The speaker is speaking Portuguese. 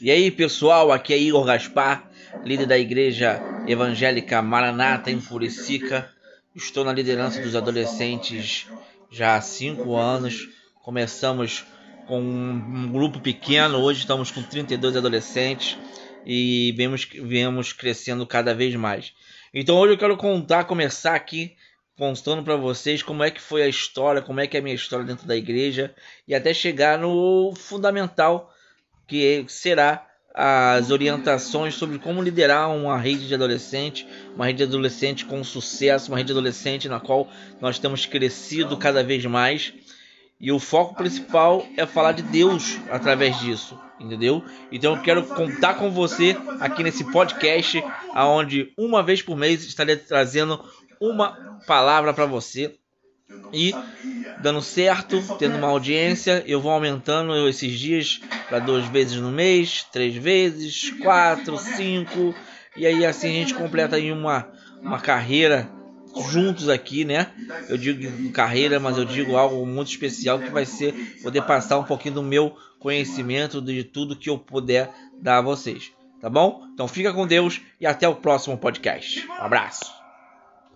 E aí, pessoal, aqui é Igor Gaspar, líder da Igreja Evangélica Maranata em Puricica. Estou na liderança dos adolescentes já há cinco anos. Começamos com um grupo pequeno, hoje estamos com 32 adolescentes e vemos, vemos crescendo cada vez mais. Então hoje eu quero contar, começar aqui contando para vocês como é que foi a história, como é que é a minha história dentro da igreja e até chegar no fundamental que será as orientações sobre como liderar uma rede de adolescente, uma rede de adolescente com sucesso, uma rede de adolescente na qual nós temos crescido cada vez mais. E o foco principal é falar de Deus através disso, entendeu? Então eu quero contar com você aqui nesse podcast, aonde uma vez por mês estarei trazendo uma palavra para você e dando certo, tendo uma audiência, eu vou aumentando esses dias para duas vezes no mês, três vezes, quatro, cinco, e aí assim a gente completa aí uma, uma carreira juntos aqui, né? Eu digo carreira, mas eu digo algo muito especial que vai ser poder passar um pouquinho do meu conhecimento de tudo que eu puder dar a vocês, tá bom? Então fica com Deus e até o próximo podcast. Um abraço.